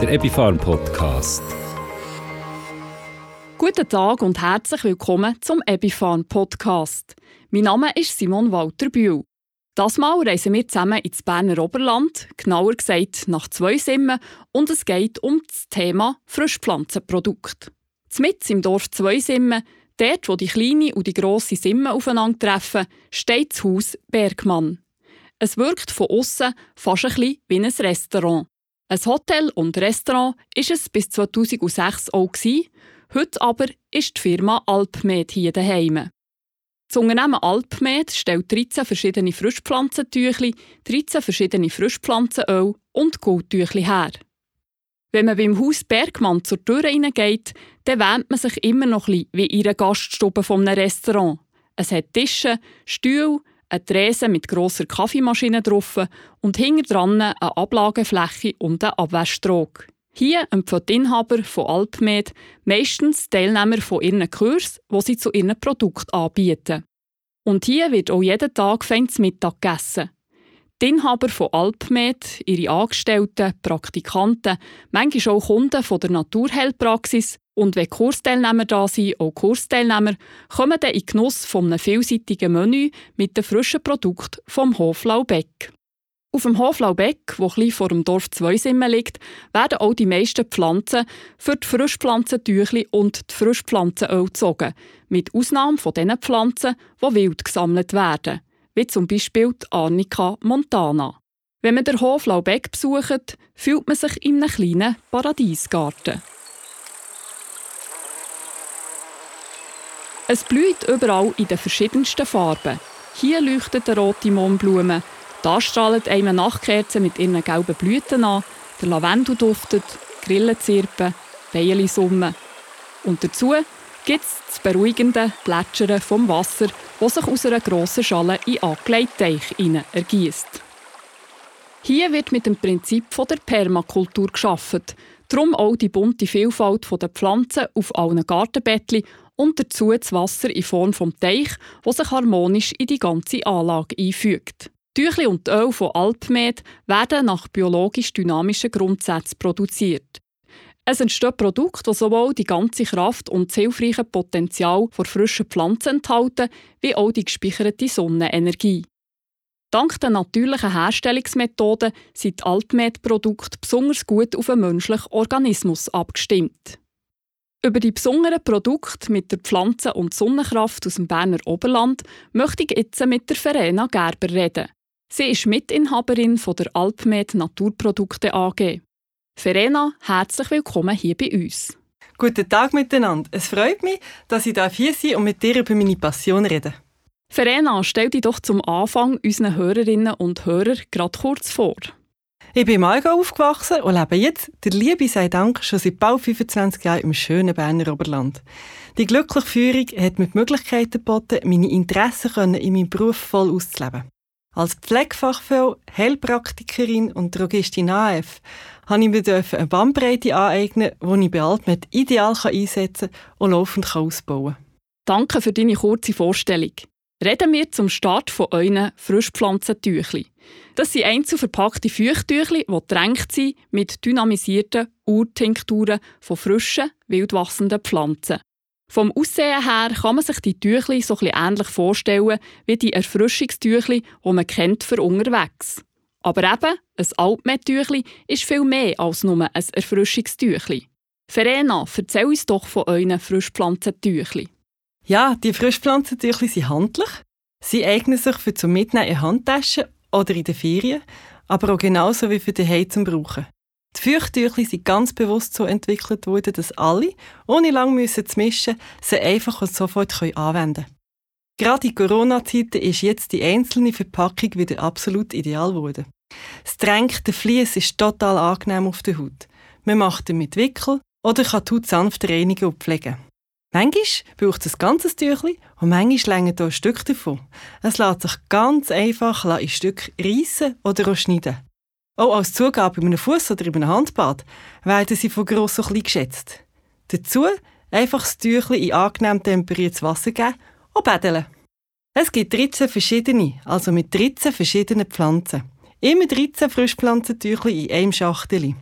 der Epifarm Podcast. Guten Tag und herzlich willkommen zum Epifarm Podcast. Mein Name ist Simon Walter Bühl. Das Mal reisen wir zusammen ins Berner Oberland, genauer gesagt nach zwei Simmen, und es geht um das Thema Frischpflanzenprodukt. Mit im Dorf Zweisimmen, dort wo die kleine und die grosse Simme aufeinandertreffen, steht das Haus Bergmann. Es wirkt von außen fast ein bisschen wie ein Restaurant. Ein Hotel und Restaurant ist es bis 2006 auch gewesen. Heute aber ist die Firma Alpmed hier daheim. Das Unternehmen Alpmed stellt 13 verschiedene Frischpflanzentüchli, 13 verschiedene Frischpflanzenöl und Goldtüchli her. Wenn man beim Haus Bergmann zur Tür hineingeht, dann wähnt man sich immer noch ein bisschen wie in einer Gaststube von einem Restaurant. Es hat Tische, Stühle, eine Trese mit grosser Kaffeemaschine drauf und hinter dran eine Ablagefläche und einen Abwäschtrog. Hier empfiehlt die Inhaber von Alpmed meistens Teilnehmer von ihren Kursen, die sie zu ihren Produkten anbieten. Und hier wird auch jeden Tag feines Mittag gegessen. Die Inhaber von Alpmed, ihre Angestellten, Praktikanten, manchmal auch Kunden von der Naturheilpraxis. Und wenn Kursteilnehmer da sind, auch Kursteilnehmer, kommen dann in Genuss von einem vielseitigen Menü mit den frischen Produkten vom Hof Laubeck. Auf dem Hof Laubeck, wo ein vor dem Dorf Zweisimmen liegt, werden auch die meisten Pflanzen für die Frischpflanzentüchli und die Frischpflanzenöl gezogen, mit Ausnahme von den Pflanzen, die wild gesammelt werden, wie zum Beispiel die Arnica montana. Wenn man den Hof Laubeck besucht, fühlt man sich in einem kleinen Paradiesgarten. Es blüht überall in den verschiedensten Farben. Hier leuchtet eine rote Mohnblume, da strahlt eine Nachtkerze mit ihren gelben Blüten an, der Lavendel duftet, Grillen zirpen, Bienen summen. Und dazu gibt es das beruhigende Plätschern vom Wasser, das sich aus einer grossen Schale in angelegten Teich ergießt. Hier wird mit dem Prinzip der Permakultur geschaffen, darum auch die bunte Vielfalt der Pflanzen auf allen Gartenbettchen und dazu das Wasser in Form vom Teich, das sich harmonisch in die ganze Anlage einfügt. Tüchli und Öl von Alpmed werden nach biologisch dynamischen Grundsätzen produziert. Es entstehen Produkte, die sowohl die ganze Kraft und das hilfreiche Potenzial von frischen Pflanzen enthalten, wie auch die gespeicherte Sonnenenergie. Dank der natürlichen Herstellungsmethoden sind die Alpmed-Produkte besonders gut auf den menschlichen Organismus abgestimmt. Über die besonderen Produkte mit der Pflanzen- und Sonnenkraft aus dem Berner Oberland möchte ich jetzt mit der Verena Gerber reden. Sie ist Mitinhaberin von der Alpmed Naturprodukte AG. Verena, herzlich willkommen hier bei uns. Guten Tag miteinander. Es freut mich, dass ich hier sein und mit dir über meine Passion rede. Verena, stell dich doch zum Anfang unseren Hörerinnen und Hörern gerade kurz vor. Ich bin im Allgäu aufgewachsen und lebe jetzt, der Liebe sei Dank, schon seit bald 25 Jahren im schönen Berner Oberland. Die glückliche Führung hat mir die Möglichkeit geboten, meine Interessen in meinem Beruf voll auszuleben. Als Pflegefachfrau, Heilpraktikerin und Drogistin AF habe ich mir eine Bandbreite aneignen, die ich bei Altmed ideal einsetzen und laufend ausbauen kann. Danke für deine kurze Vorstellung. Reden wir zum Start von euren Frischpflanzentüchli. Das sind einzeln verpackte Feuchttüchli, die drängt sind mit dynamisierten Urtinkturen von frischen, wildwachsenden Pflanzen. Vom Aussehen her kann man sich die Tüchli so ein ähnlich vorstellen wie die Erfrischungstüchli, die man kennt für unterwegs. Aber eben, ein Altmettüchli ist viel mehr als nur ein Erfrischungstüchli. Verena, erzähl uns doch von euren Frischpflanzentüchli. Ja, die Frischpflanzentüchli sind handlich. Sie eignen sich für zum Mitnehmen in Handtaschen oder in den Ferien, aber auch genauso wie für die zum Brauchen. Die Feuchttüchli sind ganz bewusst so entwickelt worden, dass alle, ohne müssen zu mischen, sie einfach und sofort anwenden können. Gerade in Corona-Zeiten ist jetzt die einzelne Verpackung wieder absolut ideal geworden. Das Tränk, der Vlies ist total angenehm auf der Haut. Man macht ihn mit Wickel oder kann die Haut sanft reinigen und pflegen. Manchmal braucht es ein ganzes Tüchli und manchmal länger hier ein Stück davon. Es lässt sich ganz einfach in Stück reissen oder auch schneiden. Auch als Zugabe in einem Fuß oder in einem Handbad werden sie von gross und klein geschätzt. Dazu einfach das Tüchli in angenehm temperiertes Wasser geben und bädeln. Es gibt 13 verschiedene, also mit 13 verschiedenen Pflanzen. Immer 13 Frischpflanzentüchli in einem Schachtel.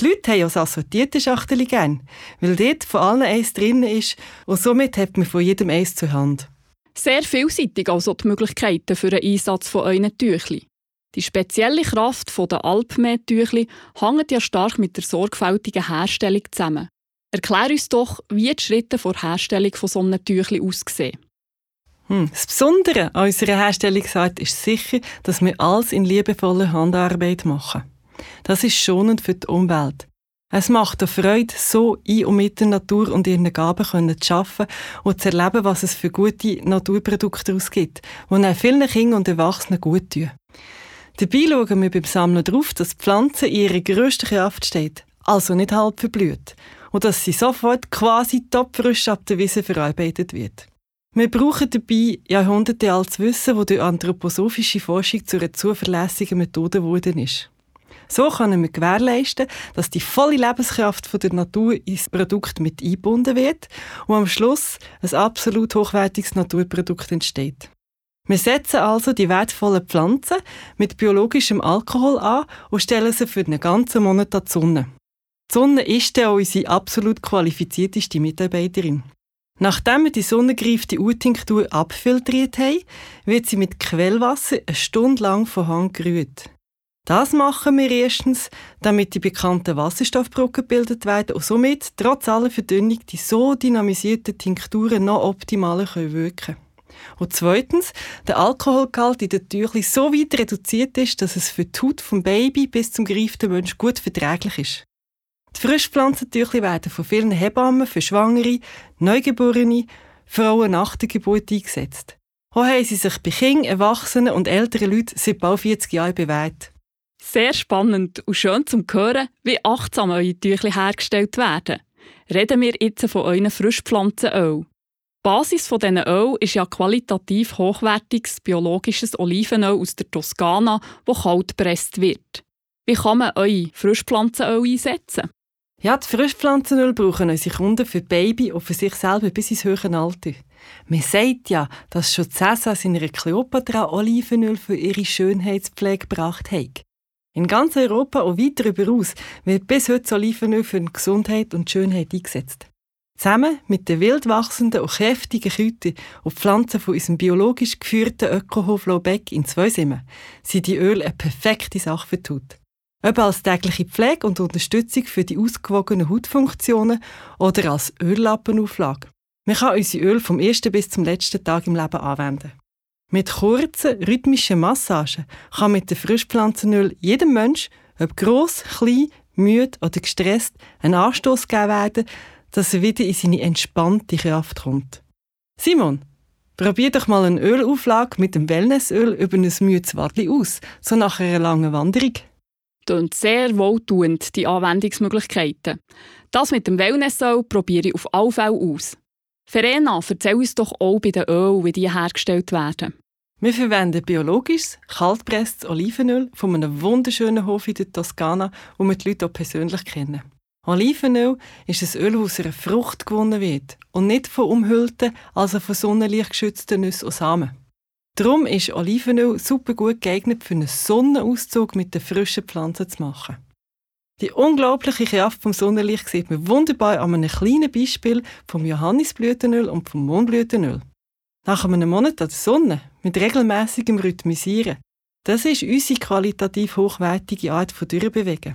Die Leute haben auch assortierte Schachtel gern, weil dort von allen eins drin ist und somit hat man von jedem eins zur Hand. Sehr vielseitig also die Möglichkeiten für den Einsatz von euren Tüchli. Die spezielle Kraft der Alpmed-Tüchli hängt ja stark mit der sorgfältigen Herstellung zusammen. Erklär uns doch, wie die Schritte vor Herstellung von so einem Tüchli aussehen. Hm. Das Besondere an unserer Herstellungsart ist sicher, dass wir alles in liebevoller Handarbeit machen. Das ist schonend für die Umwelt. Es macht eine Freude, so in und mit der Natur und ihren Gaben zu arbeiten und zu erleben, was es für gute Naturprodukte ausgibt, die auch vielen Kindern und Erwachsenen gut tun. Dabei schauen wir beim Sammeln darauf, dass die Pflanze in ihrer grössten Kraft steht, also nicht halb verblüht, und dass sie sofort quasi topfrisch ab der Wiese verarbeitet wird. Wir brauchen dabei jahrhundertealtes Wissen, das durch anthroposophische Forschung zu einer zuverlässigen Methode geworden ist. So können wir gewährleisten, dass die volle Lebenskraft von der Natur ins Produkt mit eingebunden wird und am Schluss ein absolut hochwertiges Naturprodukt entsteht. Wir setzen also die wertvollen Pflanzen mit biologischem Alkohol an und stellen sie für einen ganzen Monat an die Sonne. Die Sonne ist dann unsere absolut qualifizierteste Mitarbeiterin. Nachdem wir die sonnengreifte U-Tinktur abfiltriert haben, wird sie mit Quellwasser eine Stunde lang von Hand gerührt. Das machen wir erstens, damit die bekannten Wasserstoffbrücken gebildet werden und somit trotz aller Verdünnung die so dynamisierten Tinkturen noch optimaler wirken können. Und zweitens, der Alkoholgehalt in den Tüchli so weit reduziert ist, dass es für die Haut vom Baby bis zum gereiften Mensch gut verträglich ist. Die Frischpflanzentüchli werden von vielen Hebammen für Schwangere, Neugeborene, Frauen nach der Geburt eingesetzt. Auch haben sie sich bei Kindern, Erwachsenen und älteren Leuten seit bald 40 Jahren bewährt. Sehr spannend und schön zum hören, wie achtsam eure Tüchli hergestellt werden. Reden wir jetzt von euren Frischpflanzenöl. Die Basis von diesen Öl ist ja qualitativ hochwertiges biologisches Olivenöl aus der Toskana, das kalt gepresst wird. Wie kann man eure Frischpflanzenöl einsetzen? Ja, die Frischpflanzenöl brauchen unsere Kunden für Baby und für sich selber bis ins höhere Alter. Man sagt ja, dass schon Cäsar seiner Kleopatra Olivenöl für ihre Schönheitspflege gebracht hat. In ganz Europa und weit darüber aus wird bis heute das Olivenöl für Gesundheit und Schönheit eingesetzt. Zusammen mit den wild wachsenden und kräftigen Kräutern und Pflanzen von unserem biologisch geführten Ökohof Laubeck in Zweisimmen sind die Öle eine perfekte Sache für die Haut. Ob als tägliche Pflege und Unterstützung für die ausgewogenen Hautfunktionen oder als Öllappenauflage. Man kann unsere Öl vom ersten bis zum letzten Tag im Leben anwenden. Mit kurzen, rhythmischen Massagen kann mit dem Frischpflanzenöl jedem Mensch, ob gross, klein, müde oder gestresst, ein Anstoß gegeben werden, dass er wieder in seine entspannte Kraft kommt. Simon, probier doch mal eine Ölauflage mit dem Wellnessöl über ein müdes Wadli aus, so nach einer langen Wanderung. Klingt sehr wohltuend, die Anwendungsmöglichkeiten. Das mit dem Wellnessöl probiere ich auf alle Fälle aus. Verena, erzähl uns doch auch bei den Öl, wie die hergestellt werden. Wir verwenden biologisches, kaltpresstes Olivenöl von einem wunderschönen Hof in der Toskana, wo wir die Leute auch persönlich kennen. Olivenöl ist ein Öl, das aus einer Frucht gewonnen wird und nicht von umhüllten, also von Sonnenlicht geschützten Nüssen und Samen. Darum ist Olivenöl super gut geeignet für einen Sonnenauszug mit den frischen Pflanzen zu machen. Die unglaubliche Kraft vom Sonnenlicht sieht man wunderbar an einem kleinen Beispiel vom Johannisblütenöl und vom Mohnblütenöl. Nach einem Monat an der Sonne, mit regelmäßigem Rhythmisieren, das ist unsere qualitativ hochwertige Art von Durchbewegen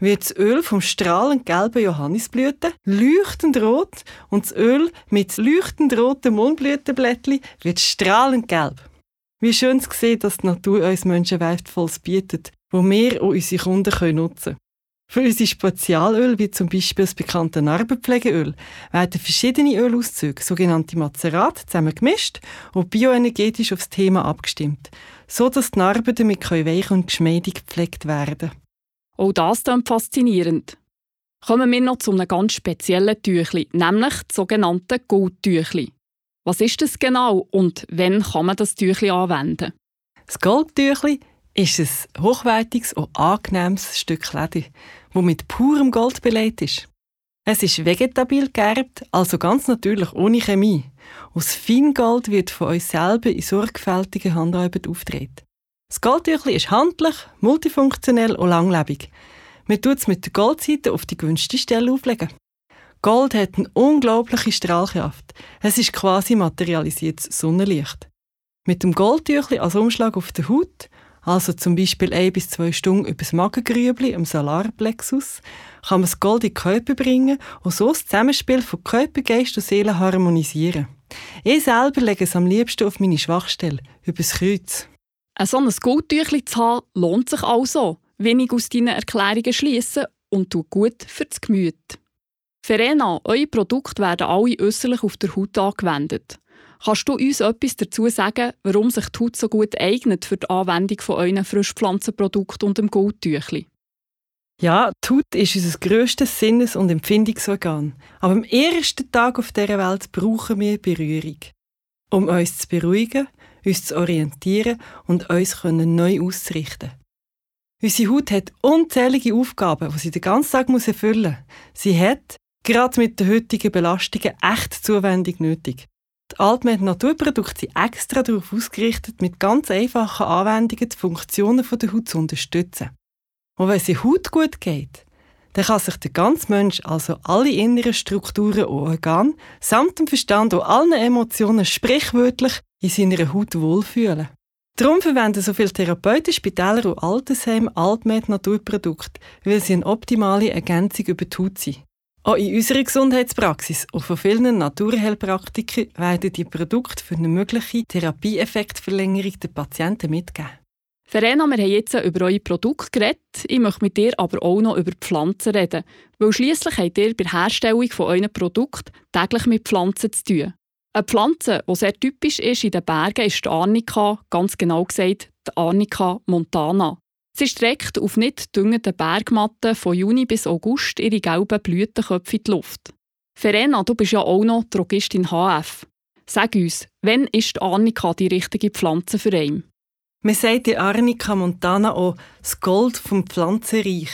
wird das Öl vom strahlend gelben Johannisblüten leuchtend rot und das Öl mit leuchtend roten Mohnblütenblättchen wird strahlend gelb. Wie schön zu sehen, dass die Natur uns Menschen wertvolles bietet, wo wir auch unsere Kunden nutzen können. Für unsere Spezialöl, wie zum Beispiel das bekannte Narbenpflegeöl, werden verschiedene Ölauszüge, sogenannte Mazerat, zusammen gemischt und bioenergetisch auf das Thema abgestimmt, so dass die Narben damit weich und geschmeidig gepflegt werden können. Auch das klingt faszinierend. Kommen wir noch zu einem ganz speziellen Tüchli, nämlich das sogenannte Goldtüchli. Was ist das genau und wann kann man das Tüchli anwenden? Das Goldtüchli ist ein hochwertiges und angenehmes Stück Leder, das mit purem Gold belegt ist. Es ist vegetabil geerbt, also ganz natürlich ohne Chemie. Aus Feingold wird von uns selber in sorgfältiger Handarbeit auftreten. Das Goldtüchli ist handlich, multifunktionell und langlebig. Man tut es mit der Goldseite auf die gewünschte Stelle auflegen. Gold hat eine unglaubliche Strahlkraft. Es ist quasi materialisiertes Sonnenlicht. Mit dem Goldtüchli als Umschlag auf der Haut, also zum Beispiel ein bis zwei Stunden über das Magengrübli im Solarplexus, kann man das Gold in den Körper bringen und so das Zusammenspiel von Körper, Geist und Seele harmonisieren. Ich selber lege es am liebsten auf meine Schwachstelle, über das Kreuz. Ein solches Goldtüchli zu haben, lohnt sich also, wenig aus deinen Erklärungen schließen und tut gut für das Gemüt. Verena, eure Produkte werden alle äußerlich auf der Haut angewendet. Kannst du uns etwas dazu sagen, warum sich die Haut so gut eignet für die Anwendung von euren Frischpflanzenprodukten und dem Goldtüchli? Ja, die Haut ist unser grösstes Sinnes- und Empfindungsorgan. Aber am ersten Tag auf dieser Welt brauchen wir Berührung. Um uns zu beruhigen, uns zu orientieren und uns neu auszurichten. Unsere Haut hat unzählige Aufgaben, die sie den ganzen Tag erfüllen muss. Sie hat, gerade mit den heutigen Belastungen, echt Zuwendung nötig. Die Altmed Naturprodukte sind extra darauf ausgerichtet, mit ganz einfachen Anwendungen die Funktionen der Haut zu unterstützen. Und wenn es der Haut gut geht, dann kann sich der ganze Mensch, also alle inneren Strukturen und Organe, samt dem Verstand und allen Emotionen sprichwörtlich in seiner Haut wohlfühlen. Darum verwenden so viele Therapeuten, Spitäler und Altersheime Altmed Naturprodukte, weil sie eine optimale Ergänzung über die Haut sind. Auch in unserer Gesundheitspraxis und von vielen Naturheilpraktikern werden die Produkte für eine mögliche Therapieeffektverlängerung der Patienten mitgeben. Verena, wir haben jetzt über eure Produkte geredet. Ich möchte mit dir aber auch noch über Pflanzen reden. Weil schliesslich habt ihr bei der Herstellung von euren täglich mit Pflanzen zu tun. Eine Pflanze, die sehr typisch ist in den Bergen, ist die Arnica, ganz genau gesagt die Arnica montana. Sie streckt auf nicht düngenden Bergmatten von Juni bis August ihre gelben Blütenköpfe in die Luft. Verena, du bist ja auch noch Drogistin HF. Sag uns, wann ist die Arnica die richtige Pflanze für einen? Man sagt die Arnica montana auch das Gold vom Pflanzenreich.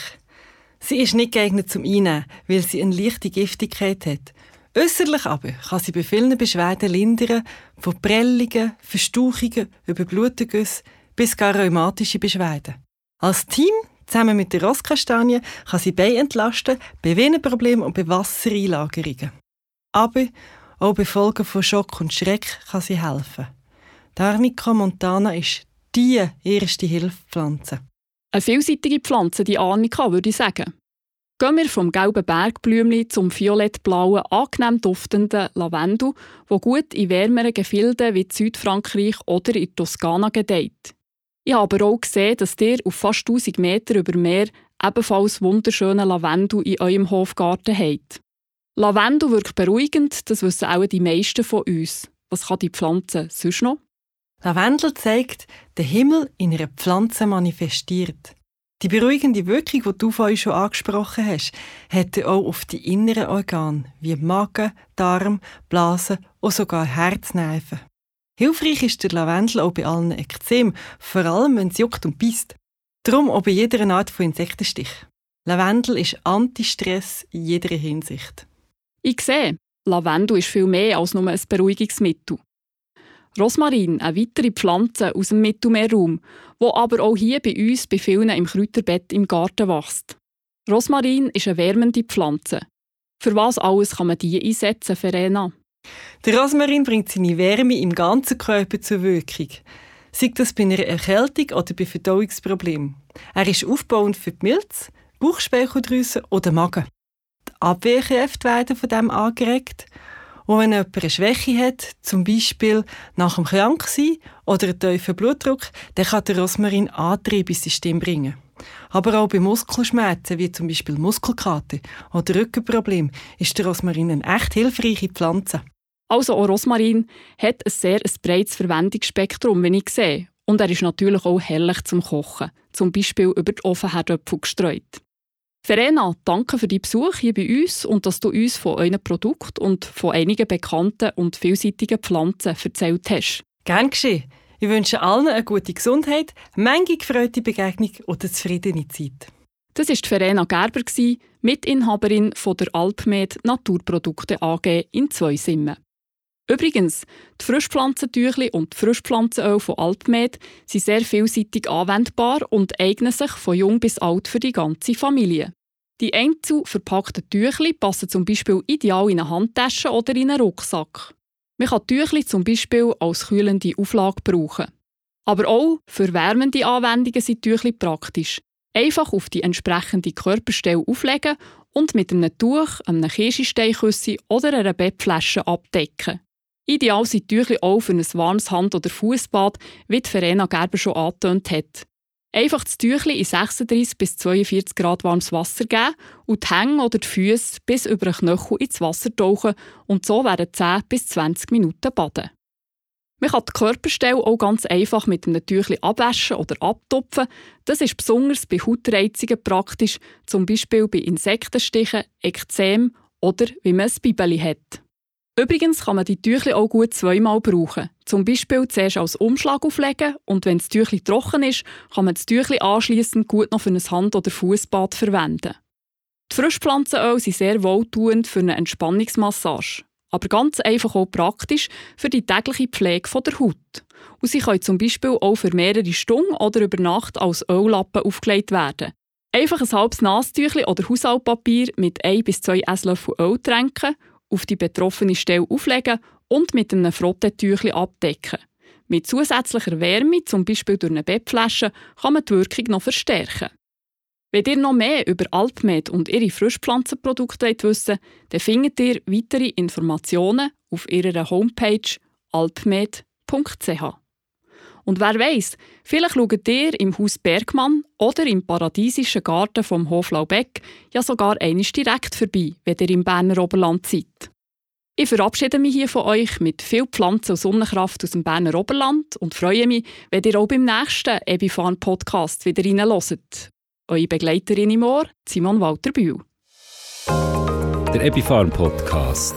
Sie ist nicht geeignet zum Einnehmen, weil sie eine leichte Giftigkeit hat. Äußerlich aber kann sie bei vielen Beschwerden lindern, von Prellungen, Verstauchungen über Blutengüsse bis gar rheumatische Beschwerden. Als Team, zusammen mit der Rosskastanie, kann sie Beine entlasten, bei Venenproblemen und bei Wassereinlagerungen. Aber auch bei Folgen von Schock und Schreck kann sie helfen. Die Arnica montana ist die erste Hilfspflanze. Eine vielseitige Pflanze, die Arnika, würde ich sagen. Gehen wir vom gelben Bergblümli zum violettblauen, angenehm duftenden Lavendel, wo gut in wärmeren Gefilden wie Südfrankreich oder in Toskana gedeiht. Ich habe aber auch gesehen, dass ihr auf fast 1000 Meter über Meer ebenfalls wunderschönen Lavendel in eurem Hofgarten habt. Lavendel wirkt beruhigend, das wissen auch die meisten von uns. Was kann die Pflanze sonst noch? Lavendel zeigt, den Himmel in einer Pflanze manifestiert. Die beruhigende Wirkung, die du vorhin schon angesprochen hast, hat auch auf die inneren Organe wie Magen, Darm, Blase und sogar Herznerven. Hilfreich ist der Lavendel auch bei allen Ekzem, vor allem wenn es juckt und beißt. Darum auch bei jeder Art von Insektenstich. Lavendel ist Antistress in jeder Hinsicht. Ich sehe, Lavendel ist viel mehr als nur ein Beruhigungsmittel. Rosmarin, eine weitere Pflanze aus dem Mittelmeerraum, wo aber auch hier bei uns bei vielen im Kräuterbett im Garten wächst. Rosmarin ist eine wärmende Pflanze. Für was alles kann man die einsetzen, Verena? Der Rosmarin bringt seine Wärme im ganzen Körper zur Wirkung. Sei das bei einer Erkältung oder bei Verdauungsproblemen. Er ist aufbauend für die Milz, Bauchspeicheldrüse oder Magen. Die Abwehrkräfte werden von dem angeregt und wenn jemand eine Schwäche hat, zum Beispiel nach dem Kranksein oder einen tiefen Blutdruck, dann kann der Rosmarin Antrieb ins System bringen. Aber auch bei Muskelschmerzen, wie zum Beispiel Muskelkater oder Rückenproblem, ist der Rosmarin eine echt hilfreiche Pflanze. Also auch Rosmarin hat ein sehr ein breites Verwendungsspektrum, wie ich sehe. Und er ist natürlich auch herrlich zum Kochen, zum Beispiel über die Ofenherdöpfel gestreut. Verena, danke für deinen Besuch hier bei uns und dass du uns von euren Produkten und von einigen bekannten und vielseitigen Pflanzen erzählt hast. Gern geschehen. Ich wünsche allen eine gute Gesundheit, Menge gefreute Begegnung und eine zufriedene Zeit. Das war Verena Gerber, Mitinhaberin von der Alpmed Naturprodukte AG in Zweisimmen. Übrigens, die Frischpflanzentüchli und die Frischpflanzenöl von Alpmed sind sehr vielseitig anwendbar und eignen sich von jung bis alt für die ganze Familie. Die einzeln verpackten Tüchli passen zum Beispiel ideal in eine Handtasche oder in einen Rucksack. Man kann Tüchli zum Beispiel als kühlende Auflage brauchen. Aber auch für wärmende Anwendungen sind Tüchli praktisch. Einfach auf die entsprechende Körperstelle auflegen und mit einem Tuch, einem Käsesteinküssi oder einer Bettflasche abdecken. Ideal sind Tüchli auch für ein warmes Hand- oder Fußbad, wie die Verena Gerber schon angetönt hat. Einfach das Tüchli in 36 bis 42 Grad warmes Wasser geben und die Hänge oder die Füße bis über den Knöchel ins Wasser tauchen und so werden 10 bis 20 Minuten baden. Man kann die Körperstelle auch ganz einfach mit einem Tüchli abwaschen oder abtupfen. Das ist besonders bei Hautreizungen praktisch, zum Beispiel bei Insektenstichen, Ekzem oder wie man ein Bibeli hat. Übrigens kann man die Tüchli auch gut zweimal brauchen. Zum Beispiel zuerst als Umschlag auflegen und wenn das Tüchli trocken ist, kann man das Tüchli anschließend gut noch für ein Hand- oder Fußbad verwenden. Die Frischpflanzenöl sind sehr wohltuend für eine Entspannungsmassage, aber ganz einfach auch praktisch für die tägliche Pflege der Haut. Und sie können zum Beispiel auch für mehrere Stunden oder über Nacht als Öllappen aufgelegt werden. Einfach ein halbes Nastüchli oder Haushaltpapier mit ein bis zwei Esslöffel Öl tränken auf die betroffene Stelle auflegen und mit einem Frottetüchli abdecken. Mit zusätzlicher Wärme, zum Beispiel durch eine Bettflasche, kann man die Wirkung noch verstärken. Wenn ihr noch mehr über Alpmed und ihre Frischpflanzenprodukte wissen wollt, dann findet ihr weitere Informationen auf ihrer Homepage alpmed.ch. Und wer weiß, vielleicht schaut ihr im Haus Bergmann oder im paradiesischen Garten vom Hoflaubeck ja sogar einisch direkt vorbei, wenn ihr im Berner Oberland seid. Ich verabschiede mich hier von euch mit viel Pflanzen und Sonnenkraft aus dem Berner Oberland und freue mich, wenn ihr auch beim nächsten Ebifan Podcast wieder reinhört. Eure Begleiterin im Ohr, Simon Walter Bühl. Der Epifarm Podcast.